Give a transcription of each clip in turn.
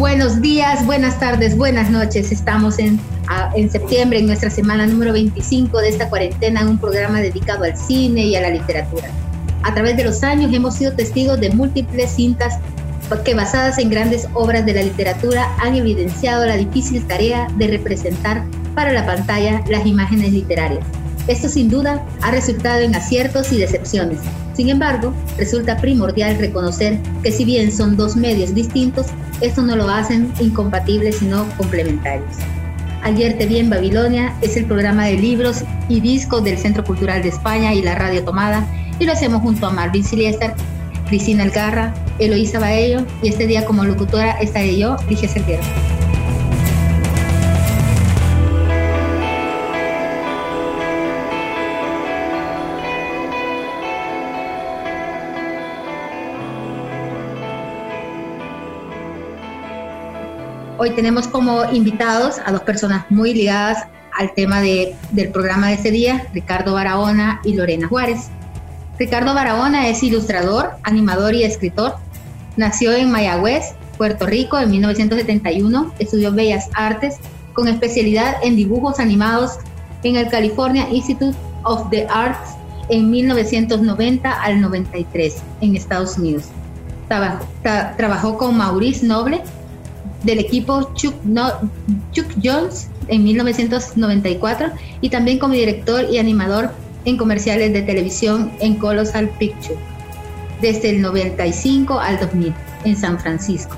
Buenos días, buenas tardes, buenas noches. Estamos en, en septiembre, en nuestra semana número 25 de esta cuarentena, en un programa dedicado al cine y a la literatura. A través de los años hemos sido testigos de múltiples cintas que basadas en grandes obras de la literatura han evidenciado la difícil tarea de representar para la pantalla las imágenes literarias. Esto sin duda ha resultado en aciertos y decepciones. Sin embargo, resulta primordial reconocer que si bien son dos medios distintos, esto no lo hacen incompatibles sino complementarios. Ayer te vi en Babilonia es el programa de libros y discos del Centro Cultural de España y la Radio Tomada y lo hacemos junto a Marvin Siliester, Cristina Algarra, Eloísa Baello y este día como locutora estaré yo, Ligia Cerquero. Hoy tenemos como invitados a dos personas muy ligadas al tema del programa de este día, Ricardo Barahona y Lorena Juárez. Ricardo Barahona es ilustrador, animador y escritor. Nació en Mayagüez, Puerto Rico, en 1971. Estudió Bellas Artes con especialidad en dibujos animados en el California Institute of the Arts en 1990 al 93 en Estados Unidos. Trabajó con Maurice Noble del equipo Chuck, Jones en 1994 y también como director y animador en comerciales de televisión en Colossal Picture desde el 95 al 2000 en San Francisco.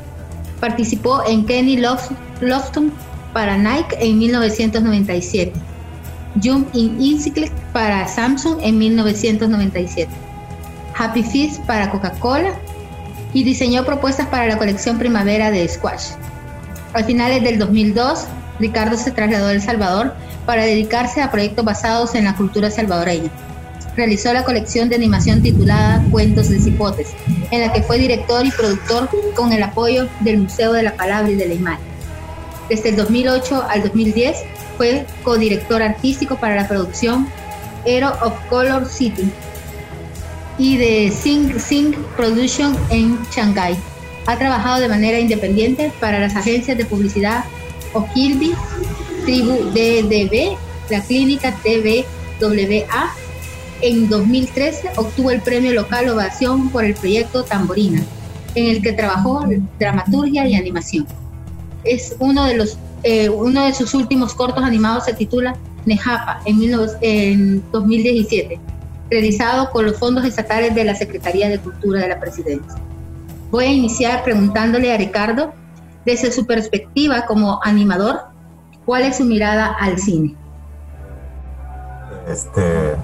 Participó en Kenny Lofton para Nike en 1997, Jump in Incycle para Samsung en 1997, Happy Feast para Coca-Cola y diseñó propuestas para la colección primavera de Squash. A finales del 2002, Ricardo se trasladó a El Salvador para dedicarse a proyectos basados en la cultura salvadoreña. Realizó la colección de animación titulada Cuentos de Cipotes, en la que fue director y productor con el apoyo del Museo de la Palabra y de la Imagen. Desde el 2008 al 2010 fue codirector artístico para la producción Hero of Color City y de Sing Sing Production en Shanghai. Ha trabajado de manera independiente para las agencias de publicidad Ogilvy, Tribu DDB, la clínica TVWA. En 2013 obtuvo el premio local Ovación por el proyecto Tamborina, en el que trabajó dramaturgia y animación. Es uno de los eh, uno de sus últimos cortos animados se titula Nejapa en, en 2017, realizado con los fondos estatales de la Secretaría de Cultura de la Presidencia. Voy a iniciar preguntándole a Ricardo, desde su perspectiva como animador, ¿cuál es su mirada al cine? Este,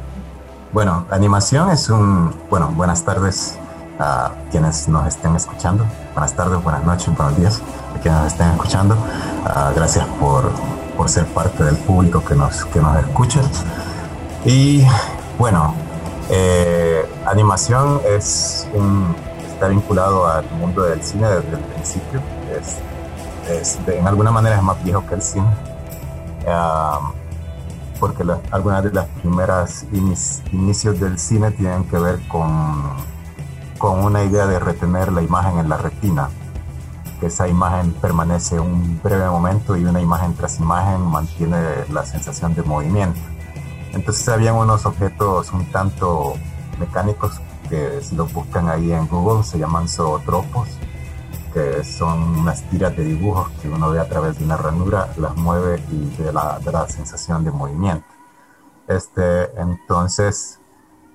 bueno, animación es un, bueno, buenas tardes a quienes nos estén escuchando. Buenas tardes, buenas noches, buenos días a quienes nos estén escuchando. Uh, gracias por, por, ser parte del público que nos, que nos escucha. Y bueno, eh, animación es un, está vinculado al mundo del cine desde el principio. Es, en alguna manera es más viejo que el cine. porque algunas de las primeras inicios del cine tienen que ver con, con una idea de retener la imagen en la retina, que esa imagen permanece un breve momento y una imagen tras imagen mantiene la sensación de movimiento. Entonces habían unos objetos un tanto mecánicos que si lo buscan ahí en Google se llaman zootropos, que son unas tiras de dibujos que uno ve a través de una ranura, las mueve y de la, de la sensación de movimiento. Este, entonces,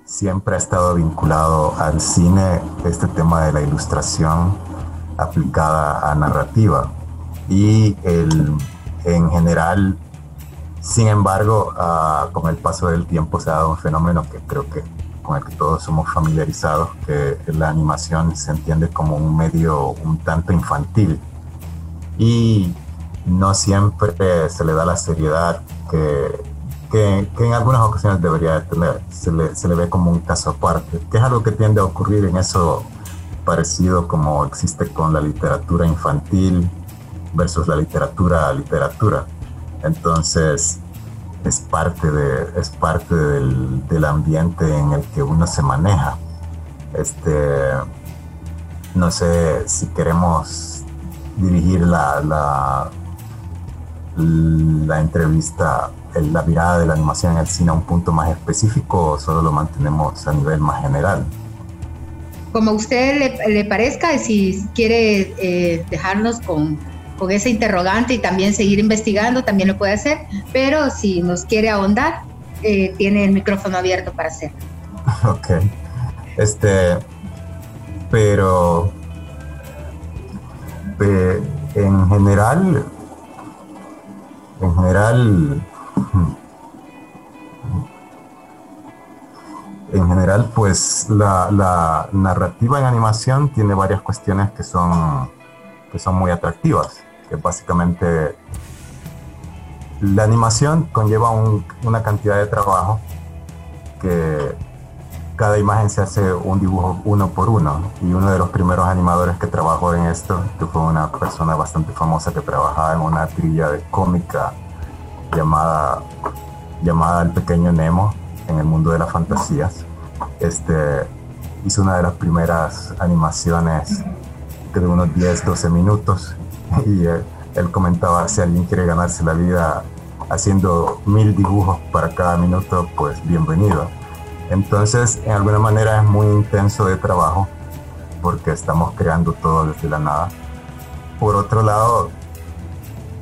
siempre ha estado vinculado al cine este tema de la ilustración aplicada a narrativa. Y el, en general, sin embargo, uh, con el paso del tiempo se ha dado un fenómeno que creo que con el que todos somos familiarizados, que la animación se entiende como un medio un tanto infantil y no siempre se le da la seriedad que, que, en algunas ocasiones debería de tener. Se le, se le ve como un caso aparte, que es algo que tiende a ocurrir en eso parecido como existe con la literatura infantil versus la literatura literatura. Entonces, es parte, de, es parte del, del, ambiente en el que uno se maneja. Este, no sé si queremos dirigir la, la, entrevista, la mirada de la animación en el cine a un punto más específico o solo lo mantenemos a nivel más general. Como a usted le, le parezca, si quiere eh, dejarnos con con ese interrogante y también seguir investigando, también lo puede hacer, pero si nos quiere ahondar, eh, tiene el micrófono abierto para hacerlo. Ok. Este, pero en general, en general, en general, pues la, la narrativa en animación tiene varias cuestiones que son, que son muy atractivas que básicamente la animación conlleva una cantidad de trabajo que cada imagen se hace un dibujo uno por uno y uno de los primeros animadores que trabajó en esto, que fue una persona bastante famosa que trabajaba en una trilla de cómica llamada, llamada El Pequeño Nemo en el mundo de las fantasías, este, hizo una de las primeras animaciones de unos 10, 12 minutos y él, comentaba, si alguien quiere ganarse la vida haciendo mil dibujos para cada minuto, pues bienvenido. Entonces, en alguna manera es muy intenso de trabajo porque estamos creando todo desde la nada. Por otro lado,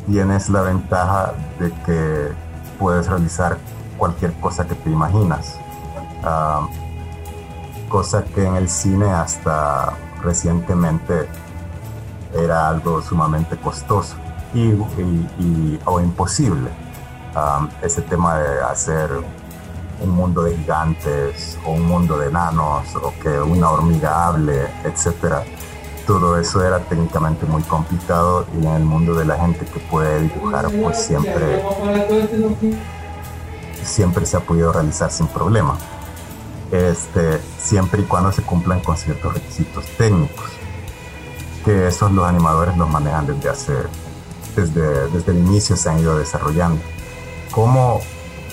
tienes la ventaja de que puedes realizar cualquier cosa que te imaginas. Ah, cosa que en el cine hasta recientemente era algo sumamente costoso y, o imposible. Um, ese tema de hacer un mundo de gigantes o un mundo de enanos o que una hormiga hable, etcétera. Todo eso era técnicamente muy complicado y en el mundo de la gente que puede dibujar, pues siempre, siempre se ha podido realizar sin problema. Este, siempre y cuando se cumplan con ciertos requisitos técnicos que esos los animadores los manejan desde hace, desde, desde el inicio se han ido desarrollando. Como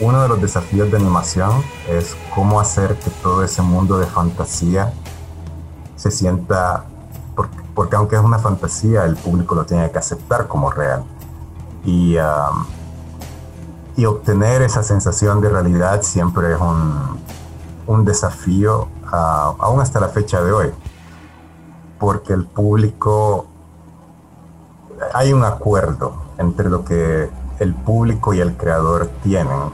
uno de los desafíos de animación es cómo hacer que todo ese mundo de fantasía se sienta, porque, aunque es una fantasía, el público lo tiene que aceptar como real. Y, um, y obtener esa sensación de realidad siempre es un, un desafío, uh, aún hasta la fecha de hoy porque el público, hay un acuerdo entre lo que el público y el creador tienen,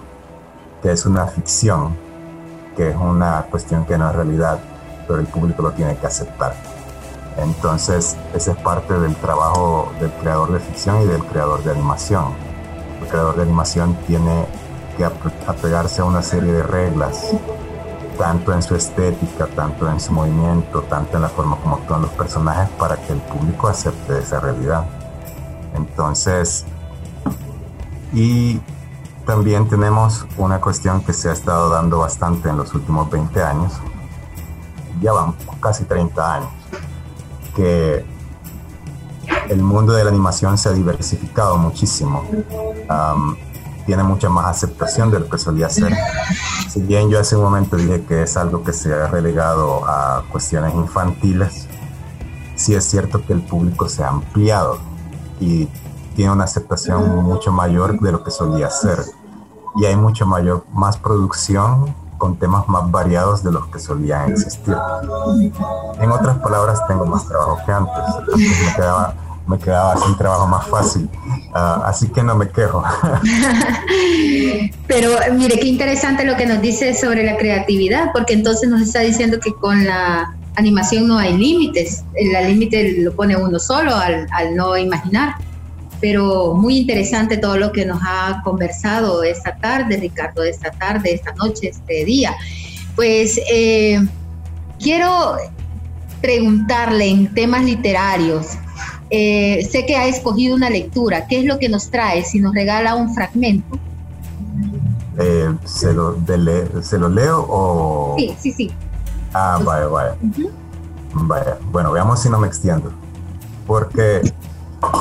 que es una ficción, que es una cuestión que no es realidad, pero el público lo tiene que aceptar. Entonces, ese es parte del trabajo del creador de ficción y del creador de animación. El creador de animación tiene que apegarse a una serie de reglas tanto en su estética, tanto en su movimiento, tanto en la forma como actúan los personajes para que el público acepte esa realidad. Entonces, y también tenemos una cuestión que se ha estado dando bastante en los últimos 20 años, ya van casi 30 años, que el mundo de la animación se ha diversificado muchísimo tiene mucha más aceptación de lo que solía ser. Si bien yo hace un momento dije que es algo que se ha relegado a cuestiones infantiles, sí es cierto que el público se ha ampliado y tiene una aceptación mucho mayor de lo que solía ser. Y hay mucho mayor, más producción con temas más variados de los que solían existir. En otras palabras, tengo más trabajo que antes. me quedaba me quedaba sin trabajo más fácil. Ah, así que no me quejo. Pero mire, qué interesante lo que nos dice sobre la creatividad, porque entonces nos está diciendo que con la animación no hay límites. El límite lo pone uno solo al, al no imaginar. Pero muy interesante todo lo que nos ha conversado esta tarde, Ricardo, esta tarde, esta noche, este día. Pues eh, quiero preguntarle en temas literarios. Eh, sé que ha escogido una lectura. ¿Qué es lo que nos trae? Si nos regala un fragmento. Eh, ¿se, lo ¿Se lo leo o...? Sí, sí, sí. Ah, vaya, vaya. Vaya. Bueno, veamos si no me extiendo. Porque,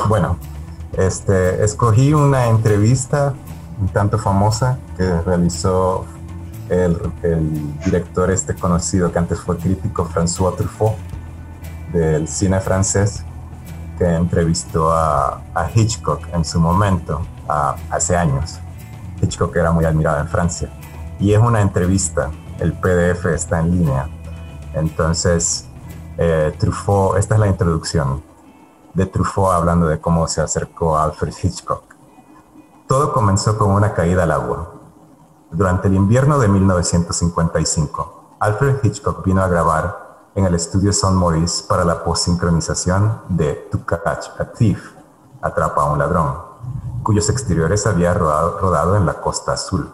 bueno, este, escogí una entrevista un tanto famosa que realizó el, director este conocido que antes fue crítico, François Truffaut, del cine francés, que entrevistó a, Hitchcock en su momento, hace años. Hitchcock era muy admirado en Francia. Y es una entrevista, el PDF está en línea. Entonces, eh, Truffaut, esta es la introducción de Truffaut hablando de cómo se acercó a Alfred Hitchcock. Todo comenzó con una caída al agua. Durante el invierno de 1955, Alfred Hitchcock vino a grabar en el estudio Son Maurice para la postsincronización de To Catch a Thief, Atrapa a un ladrón, cuyos exteriores había rodado, rodado en la Costa Azul.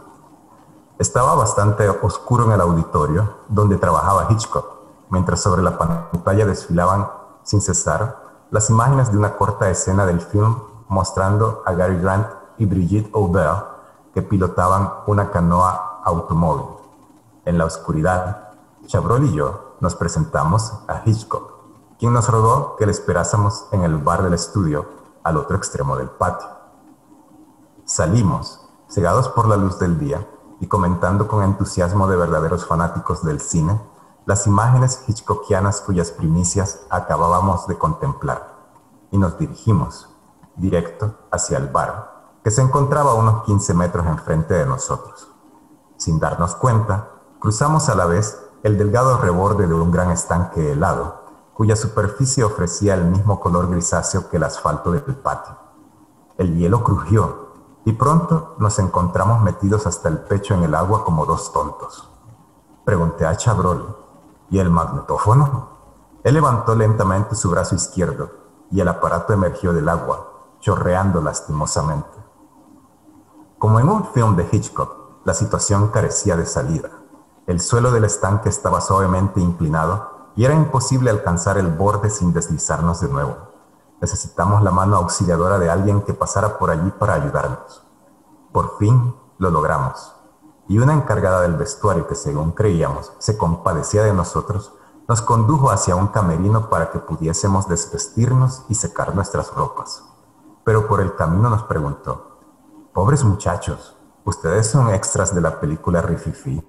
Estaba bastante oscuro en el auditorio donde trabajaba Hitchcock, mientras sobre la pantalla desfilaban sin cesar las imágenes de una corta escena del film mostrando a Gary Grant y Brigitte Aubert que pilotaban una canoa automóvil. En la oscuridad, Chabrol y yo nos presentamos a Hitchcock, quien nos rogó que le esperásemos en el bar del estudio al otro extremo del patio. Salimos, cegados por la luz del día y comentando con entusiasmo de verdaderos fanáticos del cine las imágenes hitchcockianas cuyas primicias acabábamos de contemplar, y nos dirigimos directo hacia el bar que se encontraba a unos 15 metros enfrente de nosotros. Sin darnos cuenta, cruzamos a la vez el delgado reborde de un gran estanque helado, cuya superficie ofrecía el mismo color grisáceo que el asfalto del patio. El hielo crujió y pronto nos encontramos metidos hasta el pecho en el agua como dos tontos. Pregunté a Chabrol, ¿y el magnetófono? Él levantó lentamente su brazo izquierdo y el aparato emergió del agua, chorreando lastimosamente. Como en un film de Hitchcock, la situación carecía de salida. El suelo del estanque estaba suavemente inclinado y era imposible alcanzar el borde sin deslizarnos de nuevo. Necesitamos la mano auxiliadora de alguien que pasara por allí para ayudarnos. Por fin lo logramos. Y una encargada del vestuario que según creíamos se compadecía de nosotros, nos condujo hacia un camerino para que pudiésemos desvestirnos y secar nuestras ropas. Pero por el camino nos preguntó, Pobres muchachos, ¿ustedes son extras de la película Rififi?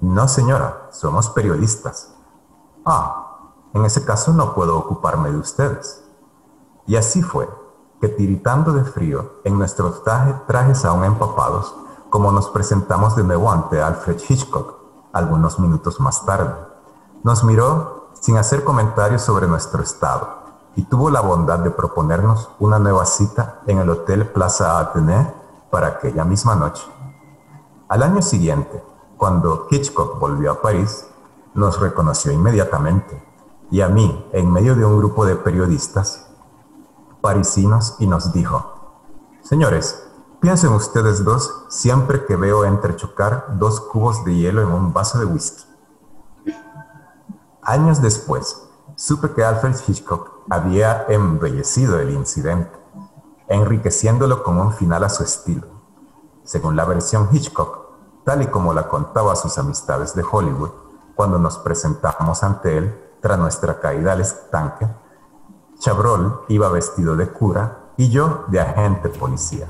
No, señora, somos periodistas. Ah, en ese caso no puedo ocuparme de ustedes. Y así fue, que tiritando de frío, en nuestros trajes aún empapados, como nos presentamos de nuevo ante Alfred Hitchcock, algunos minutos más tarde. Nos miró sin hacer comentarios sobre nuestro estado y tuvo la bondad de proponernos una nueva cita en el Hotel Plaza Athénée para aquella misma noche. Al año siguiente, cuando Hitchcock volvió a París, nos reconoció inmediatamente y a mí en medio de un grupo de periodistas parisinos y nos dijo, señores, piensen ustedes dos siempre que veo entrechocar dos cubos de hielo en un vaso de whisky. Años después, supe que Alfred Hitchcock había embellecido el incidente, enriqueciéndolo con un final a su estilo. Según la versión Hitchcock, tal y como la contaba a sus amistades de Hollywood, cuando nos presentamos ante él tras nuestra caída al estanque, Chabrol iba vestido de cura y yo de agente policía.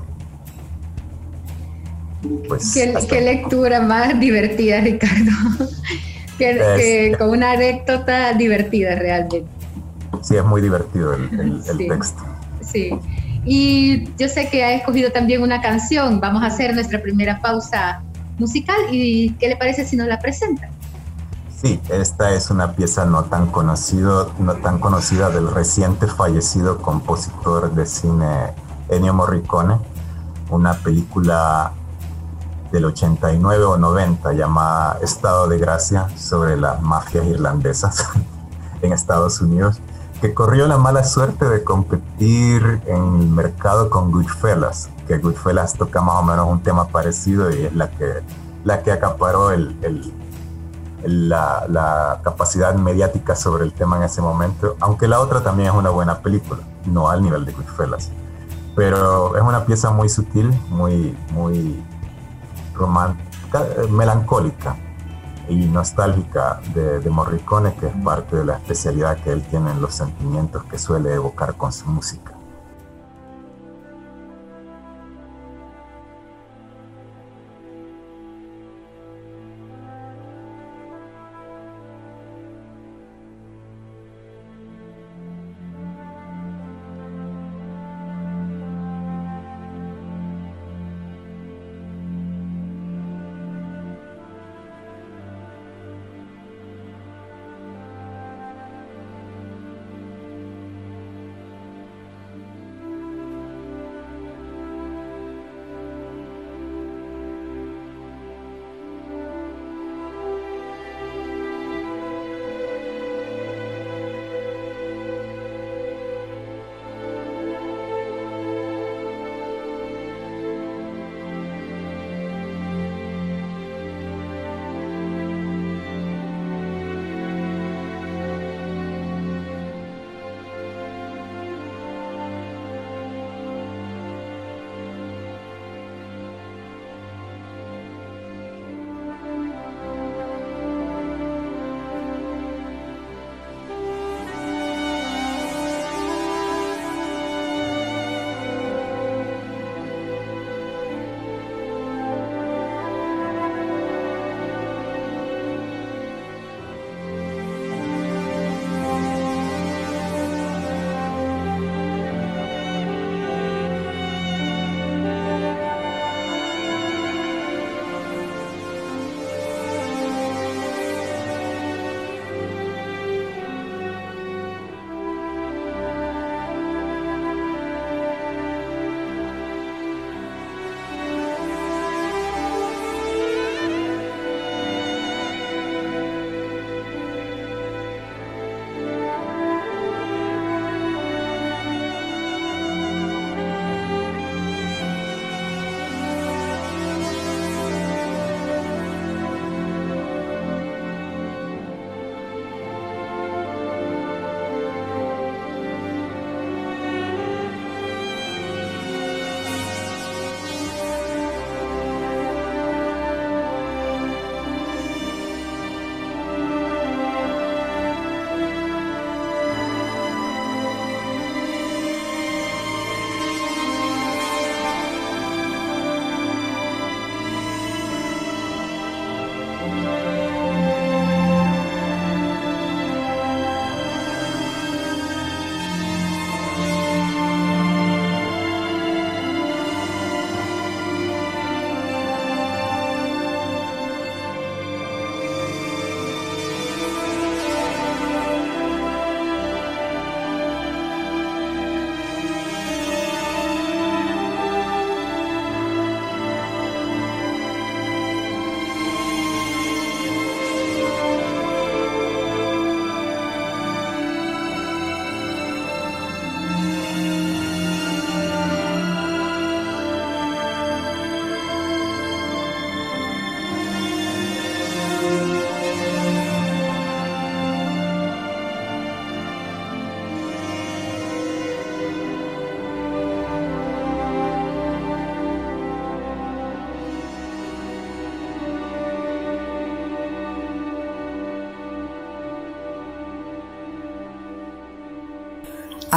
Pues, qué, lectura más divertida, Ricardo. con una anécdota divertida realmente. Sí, es muy divertido el, texto. Sí. Y yo sé que ha escogido también una canción. Vamos a hacer nuestra primera pausa musical. ¿Y qué le parece si nos la presenta? Sí, esta es una pieza no tan, conocido, no tan conocida del reciente fallecido compositor de cine Ennio Morricone, una película del 89 o 90 llamada Estado de Gracia sobre las mafias irlandesas en Estados Unidos, que corrió la mala suerte de competir en el mercado con Goodfellas, que Goodfellas toca más o menos un tema parecido y es la que, la que acaparó el, la, capacidad mediática sobre el tema en ese momento, aunque la otra también es una buena película, no al nivel de Goodfellas. Pero es una pieza muy sutil, muy, muy romántica, eh, melancólica y nostálgica de, de Morricone, que es parte de la especialidad que él tiene en los sentimientos que suele evocar con su música.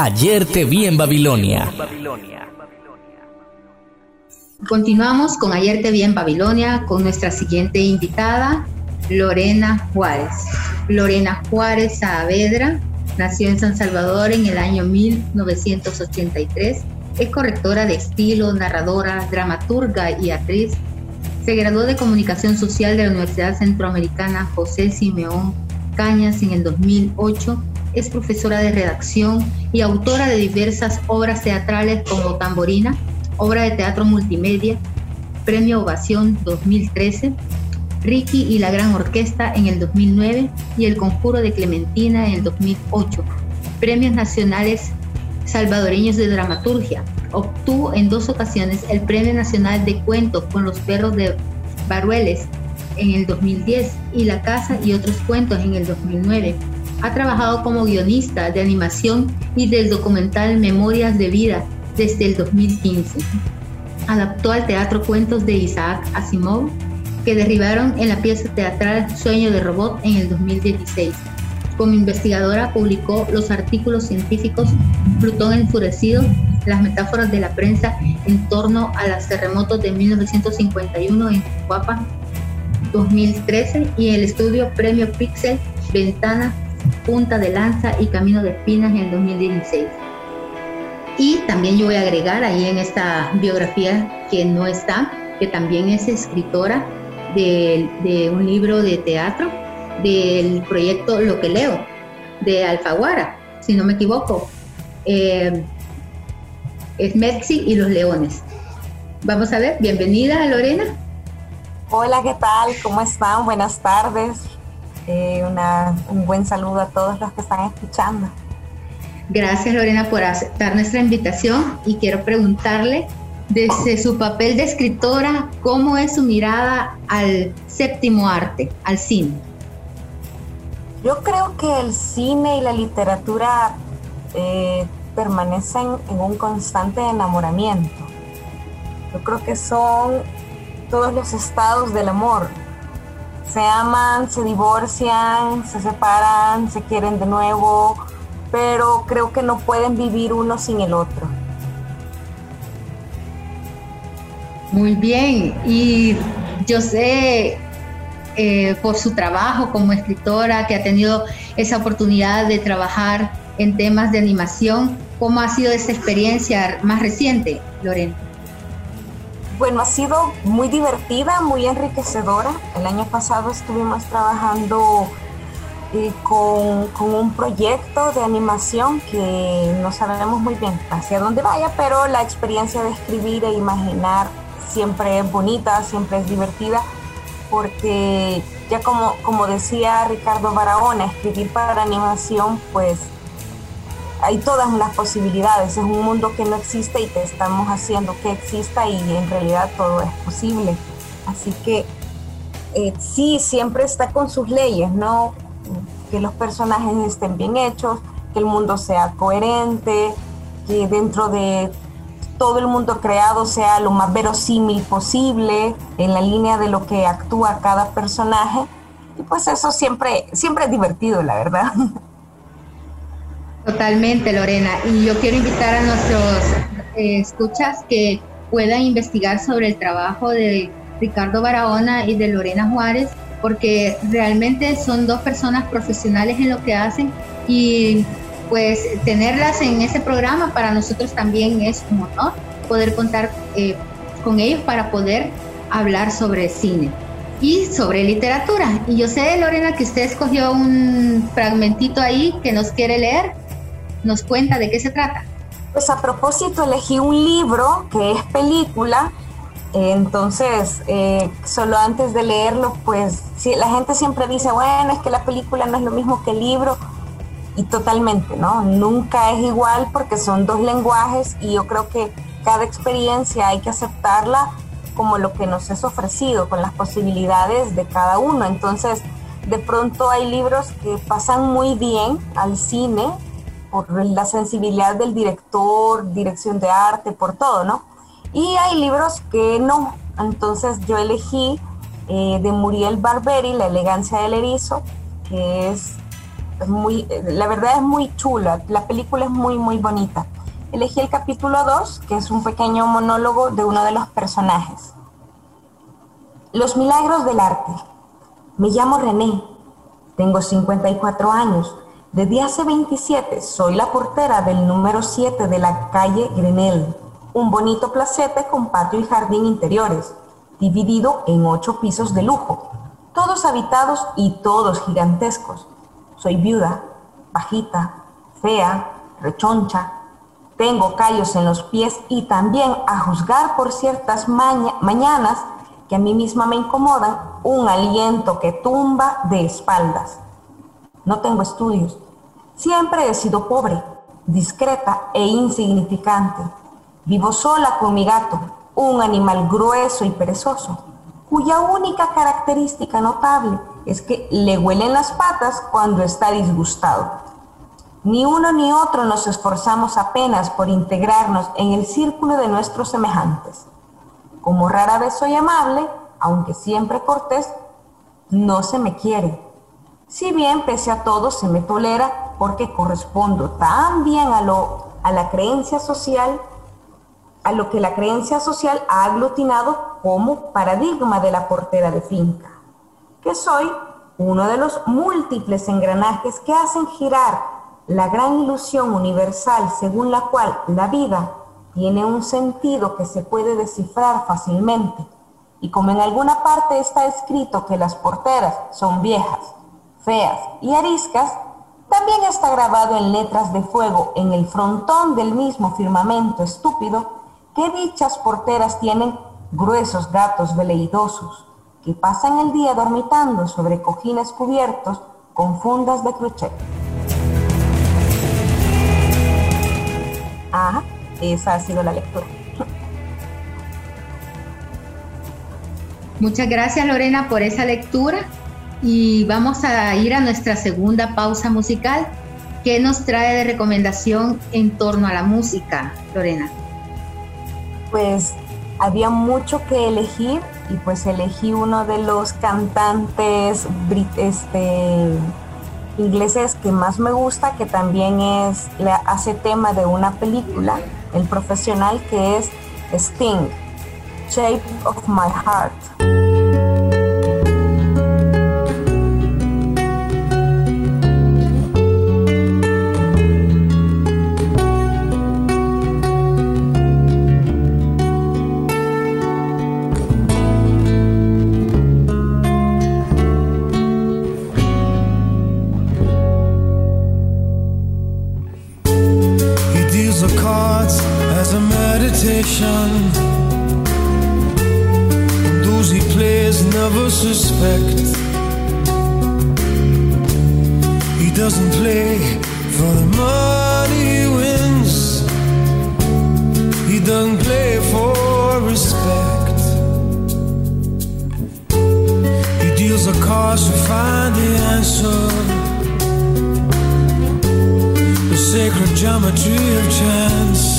Ayer te vi en Babilonia. Continuamos con Ayer te vi en Babilonia con nuestra siguiente invitada, Lorena Juárez. Lorena Juárez Saavedra nació en San Salvador en el año 1983. Es correctora de estilo, narradora, dramaturga y actriz. Se graduó de Comunicación Social de la Universidad Centroamericana José Simeón Cañas en el 2008 es profesora de redacción y autora de diversas obras teatrales como Tamborina, obra de teatro multimedia, Premio Ovación 2013, Ricky y la Gran Orquesta en el 2009 y El Conjuro de Clementina en el 2008. Premios Nacionales Salvadoreños de Dramaturgia. Obtuvo en dos ocasiones el Premio Nacional de Cuentos con los Perros de Barueles en el 2010 y La Casa y otros cuentos en el 2009. Ha trabajado como guionista de animación y del documental Memorias de Vida desde el 2015. Adaptó al teatro cuentos de Isaac Asimov que derribaron en la pieza teatral Sueño de Robot en el 2016. Como investigadora publicó los artículos científicos Plutón enfurecido, las metáforas de la prensa en torno a los terremotos de 1951 en Guapa 2013 y el estudio Premio Pixel Ventana, Punta de Lanza y Camino de Espinas en el 2016. Y también yo voy a agregar ahí en esta biografía que no está, que también es escritora de, un libro de teatro del proyecto Lo que leo, de Alfaguara, si no me equivoco. Eh, es Mexi y los Leones. Vamos a ver, bienvenida Lorena. Hola, ¿qué tal? ¿Cómo están? Buenas tardes. Eh, un buen saludo a todos los que están escuchando. Gracias Lorena por aceptar nuestra invitación y quiero preguntarle desde su papel de escritora, ¿cómo es su mirada al séptimo arte, al cine? Yo creo que el cine y la literatura eh, permanecen en un constante enamoramiento. Yo creo que son todos los estados del amor. Se aman, se divorcian, se separan, se quieren de nuevo, pero creo que no pueden vivir uno sin el otro. Muy bien, y yo sé eh, por su trabajo como escritora, que ha tenido esa oportunidad de trabajar en temas de animación. ¿Cómo ha sido esa experiencia más reciente, Lorena? Bueno, ha sido muy divertida, muy enriquecedora. El año pasado estuvimos trabajando eh, con, un proyecto de animación que no sabemos muy bien hacia dónde vaya, pero la experiencia de escribir e imaginar siempre es bonita, siempre es divertida porque ya como, como decía Ricardo Barahona, escribir para animación, pues hay todas las posibilidades, es un mundo que no existe y que estamos haciendo que exista y en realidad todo es posible. Así que eh, sí, siempre está con sus leyes, ¿no? Que los personajes estén bien hechos, que el mundo sea coherente, que dentro de todo el mundo creado sea lo más verosímil posible en la línea de lo que actúa cada personaje. Y pues eso siempre, siempre es divertido, la verdad. Totalmente, Lorena. Y yo quiero invitar a nuestros eh, escuchas que puedan investigar sobre el trabajo de Ricardo Barahona y de Lorena Juárez, porque realmente son dos personas profesionales en lo que hacen y pues tenerlas en ese programa para nosotros también es un honor poder contar eh, con ellos para poder hablar sobre cine y sobre literatura. Y yo sé, Lorena, que usted escogió un fragmentito ahí que nos quiere leer. ¿Nos cuenta de qué se trata? Pues a propósito, elegí un libro que es película. Entonces, eh, solo antes de leerlo, pues sí, la gente siempre dice, bueno, es que la película no es lo mismo que el libro y totalmente, ¿no? Nunca es igual porque son dos lenguajes y yo creo que cada experiencia hay que aceptarla como lo que nos es ofrecido, con las posibilidades de cada uno. Entonces, de pronto hay libros que pasan muy bien al cine por la sensibilidad del director, dirección de arte, por todo, ¿no? Y hay libros que no. Entonces yo elegí eh, de Muriel Barberi, La elegancia del erizo, que es muy, la verdad es muy chula, la película es muy, muy bonita. Elegí el capítulo 2, que es un pequeño monólogo de uno de los personajes. Los milagros del arte. Me llamo René, tengo 54 años. Desde hace 27 soy la portera del número 7 de la calle Grenelle, un bonito placete con patio y jardín interiores, dividido en ocho pisos de lujo, todos habitados y todos gigantescos soy viuda, bajita, fea, rechoncha. Tengo callos en los pies y también, a juzgar por ciertas mañanas que a mí misma me incomodan, un aliento que tumba de espaldas. No tengo estudios. Siempre he sido pobre, discreta e insignificante. Vivo sola con mi gato, un animal grueso y perezoso. cuya única característica notable es que le huelen las patas cuando está disgustado. Ni uno ni otro nos esforzamos apenas por integrarnos en el círculo de nuestros semejantes. Como rara vez soy amable, aunque siempre cortés, no se me quiere. Si bien pese a todo se me tolera porque correspondo tan bien a, lo, a la creencia social a lo que la creencia social ha aglutinado como paradigma de la portera de finca, que soy uno de los múltiples engranajes que hacen girar la gran ilusión universal según la cual la vida tiene un sentido que se puede descifrar fácilmente. Y como en alguna parte está escrito que las porteras son viejas, y ariscas, también está grabado en letras de fuego en el frontón del mismo firmamento estúpido ¿Qué dichas porteras tienen gruesos gatos veleidosos que pasan el día dormitando sobre cojines cubiertos con fundas de crochet? Ah, esa ha sido la lectura. Muchas gracias Lorena por esa lectura y vamos a ir a nuestra segunda pausa musical. ¿Qué nos trae de recomendación en torno a la música, Lorena? pues había mucho que elegir y pues elegí uno de los cantantes este, ingleses que más me gusta, que también es, hace tema de una película, el profesional que es Sting, Shape of My Heart. ocean. Those he plays never suspect. He doesn't play for the money he wins. He doesn't play for respect. He deals a cards to find the answer The sacred geometry of chance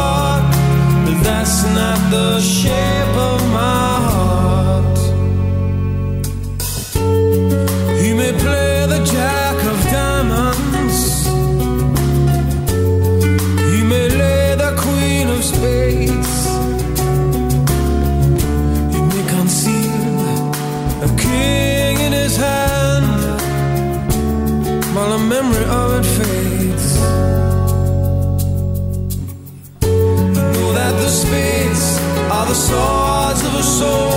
That's not the shape of my so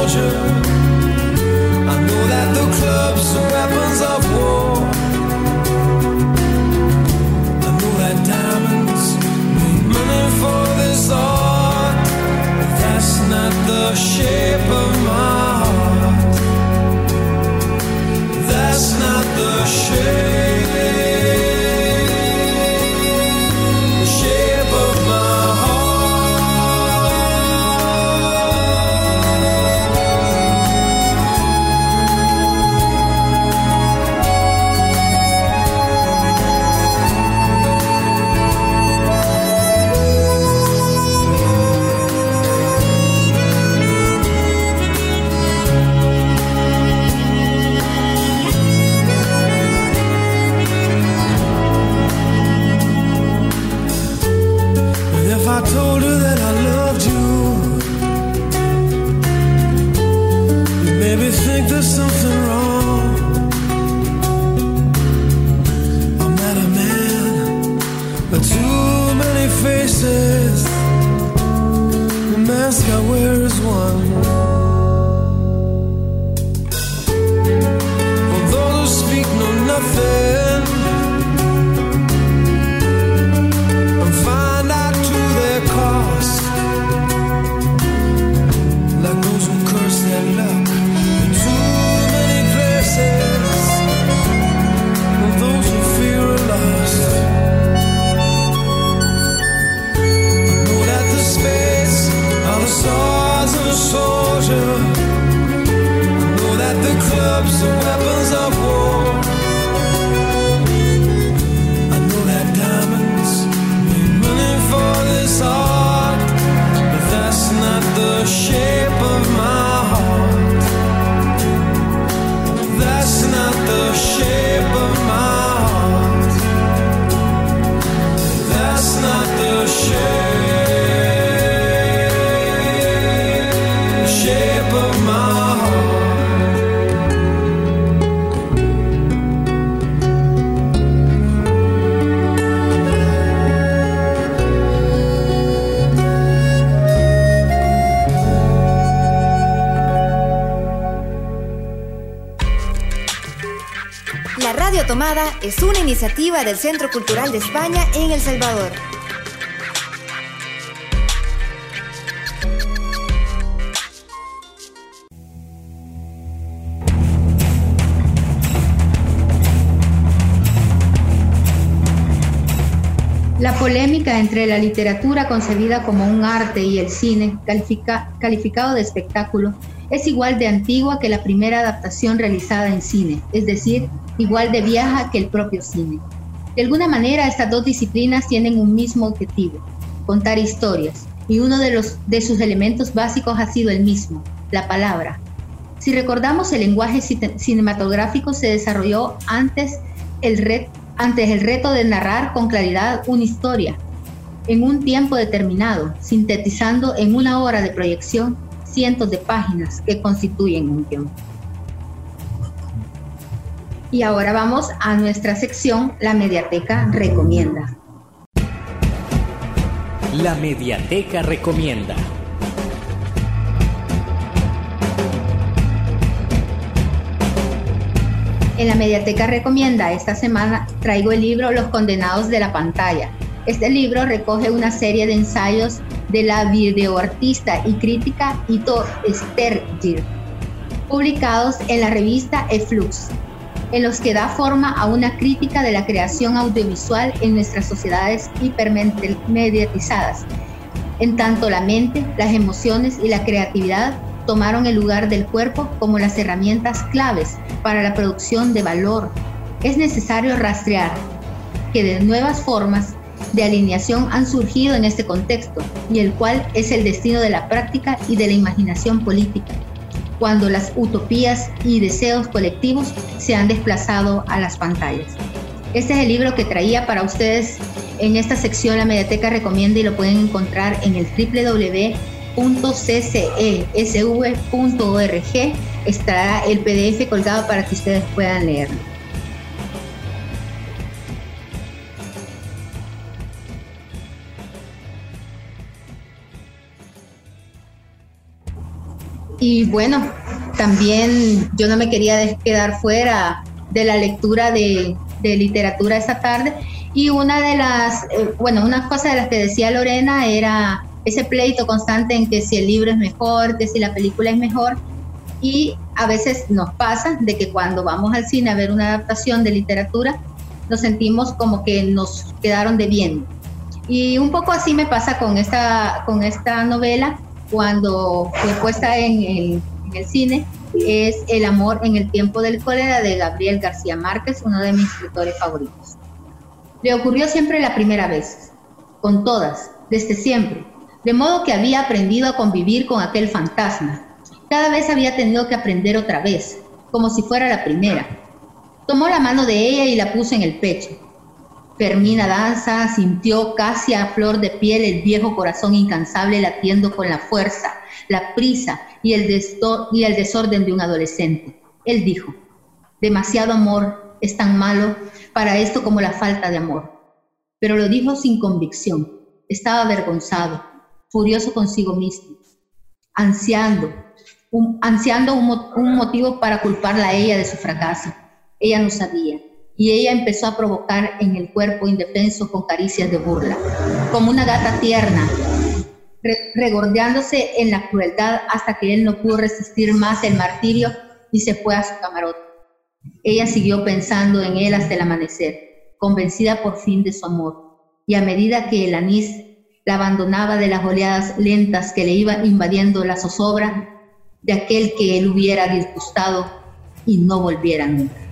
Tomada es una iniciativa del Centro Cultural de España en El Salvador. La polémica entre la literatura concebida como un arte y el cine calificado de espectáculo es igual de antigua que la primera adaptación realizada en cine, es decir, igual de vieja que el propio cine. De alguna manera estas dos disciplinas tienen un mismo objetivo, contar historias, y uno de, los, de sus elementos básicos ha sido el mismo, la palabra. Si recordamos, el lenguaje cinematográfico se desarrolló antes el reto antes el reto de narrar con claridad una historia en un tiempo determinado, sintetizando en una hora de proyección cientos de páginas que constituyen un guion. Y ahora vamos a nuestra sección La Mediateca Recomienda. La Mediateca Recomienda. En la Mediateca Recomienda esta semana traigo el libro Los Condenados de la Pantalla. Este libro recoge una serie de ensayos de la videoartista y crítica Ito Stergir, publicados en la revista Eflux, en los que da forma a una crítica de la creación audiovisual en nuestras sociedades hipermediatizadas, en tanto la mente, las emociones y la creatividad tomaron el lugar del cuerpo como las herramientas claves para la producción de valor. Es necesario rastrear que de nuevas formas de alineación han surgido en este contexto y el cual es el destino de la práctica y de la imaginación política, cuando las utopías y deseos colectivos se han desplazado a las pantallas. Este es el libro que traía para ustedes en esta sección La Mediateca Recomienda y lo pueden encontrar en el www .ccesv.org estará el PDF colgado para que ustedes puedan leerlo. Y bueno, también yo no me quería quedar fuera de la lectura de, literatura esta tarde. Y una de las, eh, bueno, una cosa de las que decía Lorena era ese pleito constante en que si el libro es mejor, que si la película es mejor. Y a veces nos pasa de que cuando vamos al cine a ver una adaptación de literatura, nos sentimos como que nos quedaron debiendo. Y un poco así me pasa con esta, con esta novela cuando fue puesta en el, en el cine, es El amor en el tiempo del cólera de Gabriel García Márquez, uno de mis escritores favoritos. Le ocurrió siempre la primera vez, con todas, desde siempre, de modo que había aprendido a convivir con aquel fantasma. Cada vez había tenido que aprender otra vez, como si fuera la primera. Tomó la mano de ella y la puso en el pecho. Fermina Danza sintió casi a flor de piel el viejo corazón incansable latiendo con la fuerza, la prisa y el, y desorden de un adolescente. Él dijo, demasiado amor es tan malo para esto como la falta de amor. Pero lo dijo sin convicción. Estaba avergonzado, furioso consigo mismo, ansiando un, motivo para culparla a ella de su fracaso. Ella no sabía, y ella empezó a provocar en el cuerpo indefenso con caricias de burla, como una gata tierna, regordeándose en la crueldad hasta que él no pudo resistir más el martirio y se fue a su camarote. Ella siguió pensando en él hasta el amanecer, convencida por fin de su amor, y a medida que el anís la abandonaba de las oleadas lentas que le iban invadiendo la zozobra de aquel que él hubiera disgustado y no volviera nunca.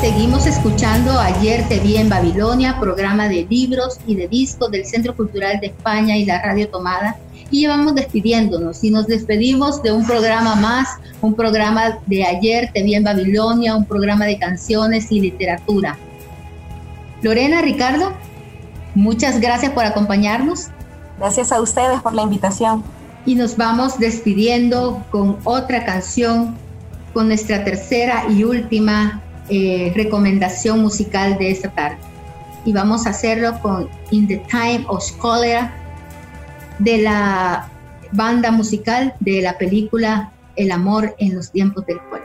Seguimos escuchando Ayer te vi en Babilonia, programa de libros y de discos del Centro Cultural de España y la Radio Tomada y vamos despidiéndonos y nos despedimos de un programa más, un programa de ayer, Te vi en Babilonia, un programa de canciones y literatura. Lorena, Ricardo, muchas gracias por acompañarnos. Gracias a ustedes por la invitación. Y nos vamos despidiendo con otra canción, con nuestra tercera y última eh, recomendación musical de esta tarde. Y vamos a hacerlo con In the Time of Cholera de la banda musical de la película el amor en los tiempos del cólera.